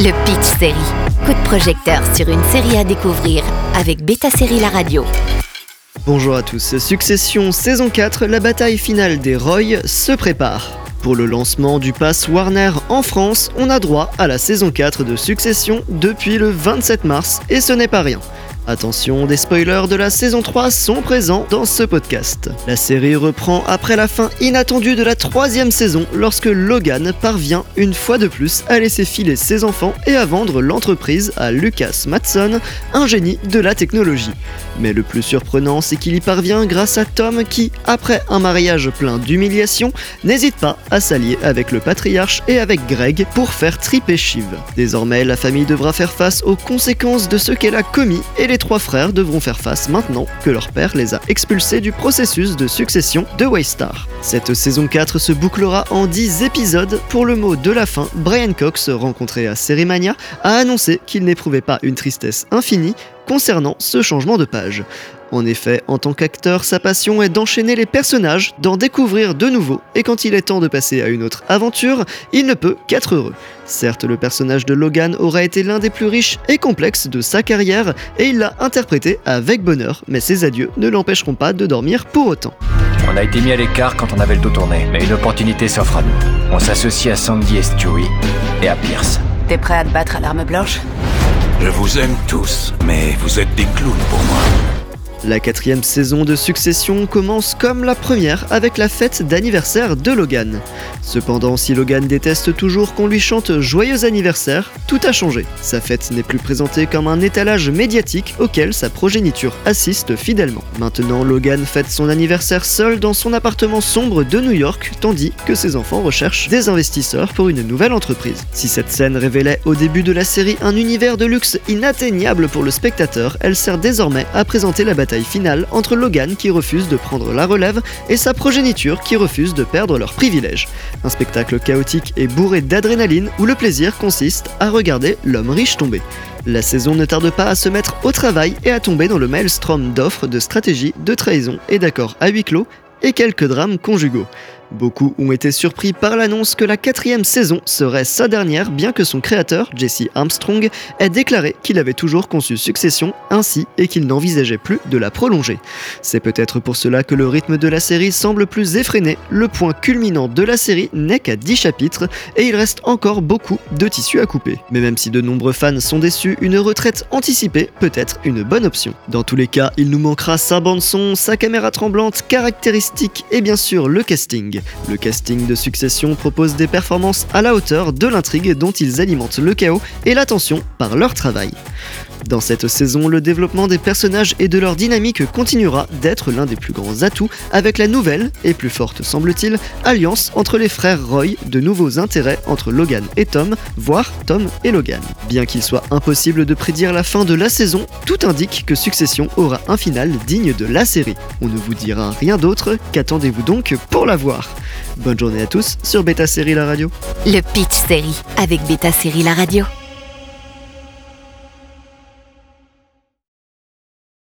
Le Pitch Série. Coup de projecteur sur une série à découvrir avec Beta Série La Radio. Bonjour à tous, Succession saison 4, la bataille finale des Roy se prépare. Pour le lancement du pass Warner en France, on a droit à la saison 4 de Succession depuis le 27 mars et ce n'est pas rien. Attention, des spoilers de la saison 3 sont présents dans ce podcast. La série reprend après la fin inattendue de la troisième saison lorsque Logan parvient une fois de plus à laisser filer ses enfants et à vendre l'entreprise à Lucas Matson, un génie de la technologie. Mais le plus surprenant, c'est qu'il y parvient grâce à Tom qui, après un mariage plein d'humiliation, n'hésite pas à s'allier avec le patriarche et avec Greg pour faire triper Shiv. Désormais, la famille devra faire face aux conséquences de ce qu'elle a commis et les trois frères devront faire face maintenant que leur père les a expulsés du processus de succession de Waystar. Cette saison 4 se bouclera en 10 épisodes. Pour le mot de la fin, Brian Cox, rencontré à Cerimania, a annoncé qu'il n'éprouvait pas une tristesse infinie concernant ce changement de page. En effet, en tant qu'acteur, sa passion est d'enchaîner les personnages, d'en découvrir de nouveaux, et quand il est temps de passer à une autre aventure, il ne peut qu'être heureux. Certes, le personnage de Logan aura été l'un des plus riches et complexes de sa carrière, et il l'a interprété avec bonheur, mais ses adieux ne l'empêcheront pas de dormir pour autant. On a été mis à l'écart quand on avait le dos tourné, mais une opportunité s'offre à nous. On s'associe à Sandy et Stewie, et à Pierce. T'es prêt à te battre à l'arme blanche? Je vous aime tous, mais vous êtes des clowns pour moi. La quatrième saison de Succession commence comme la première avec la fête d'anniversaire de Logan. Cependant, si Logan déteste toujours qu'on lui chante Joyeux anniversaire, tout a changé. Sa fête n'est plus présentée comme un étalage médiatique auquel sa progéniture assiste fidèlement. Maintenant, Logan fête son anniversaire seul dans son appartement sombre de New York, tandis que ses enfants recherchent des investisseurs pour une nouvelle entreprise. Si cette scène révélait au début de la série un univers de luxe inatteignable pour le spectateur, elle sert désormais à présenter la bataille finale entre Logan qui refuse de prendre la relève et sa progéniture qui refuse de perdre leurs privilèges. Un spectacle chaotique et bourré d'adrénaline où le plaisir consiste à regarder l'homme riche tomber. La saison ne tarde pas à se mettre au travail et à tomber dans le maelstrom d'offres, de stratégies, de trahison et d'accords à huis clos et quelques drames conjugaux. Beaucoup ont été surpris par l'annonce que la quatrième saison serait sa dernière, bien que son créateur, Jesse Armstrong, ait déclaré qu'il avait toujours conçu Succession ainsi et qu'il n'envisageait plus de la prolonger. C'est peut-être pour cela que le rythme de la série semble plus effréné, le point culminant de la série n'est qu'à 10 chapitres et il reste encore beaucoup de tissu à couper. Mais même si de nombreux fans sont déçus, une retraite anticipée peut être une bonne option. Dans tous les cas, il nous manquera sa bande-son, sa caméra tremblante caractéristique et bien sûr le casting. Le casting de Succession propose des performances à la hauteur de l'intrigue dont ils alimentent le chaos et la tension par leur travail. Dans cette saison, le développement des personnages et de leur dynamique continuera d'être l'un des plus grands atouts avec la nouvelle, et plus forte semble-t-il, alliance entre les frères Roy, de nouveaux intérêts entre Logan et Tom, voire Tom et Logan. Bien qu'il soit impossible de prédire la fin de la saison, tout indique que Succession aura un final digne de la série. On ne vous dira rien d'autre, qu'attendez-vous donc pour la voir? Bonne journée à tous sur Beta Série La Radio. Le Pitch Série avec Beta Série La Radio.